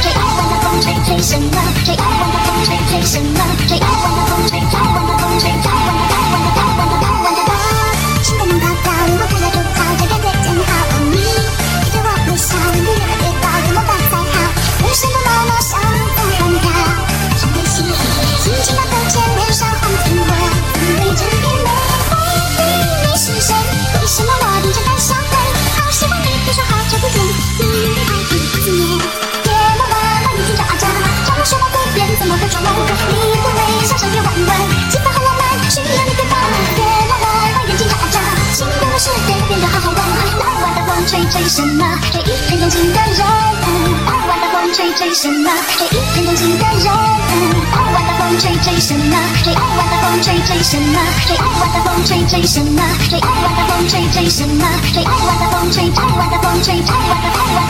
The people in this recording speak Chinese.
吹啊吹啊吹，吹什么？吹啊的风吹，吹什么？吹啊！追什么？吹一片动情的人。爱玩的风吹吹什么？吹一片动情的人。爱玩的风吹吹什么？吹爱玩的风吹吹什么？吹爱玩的风吹吹什么？吹爱玩的风吹吹什么？吹爱玩的风吹，爱玩的风吹，爱玩的爱玩的爱玩的爱。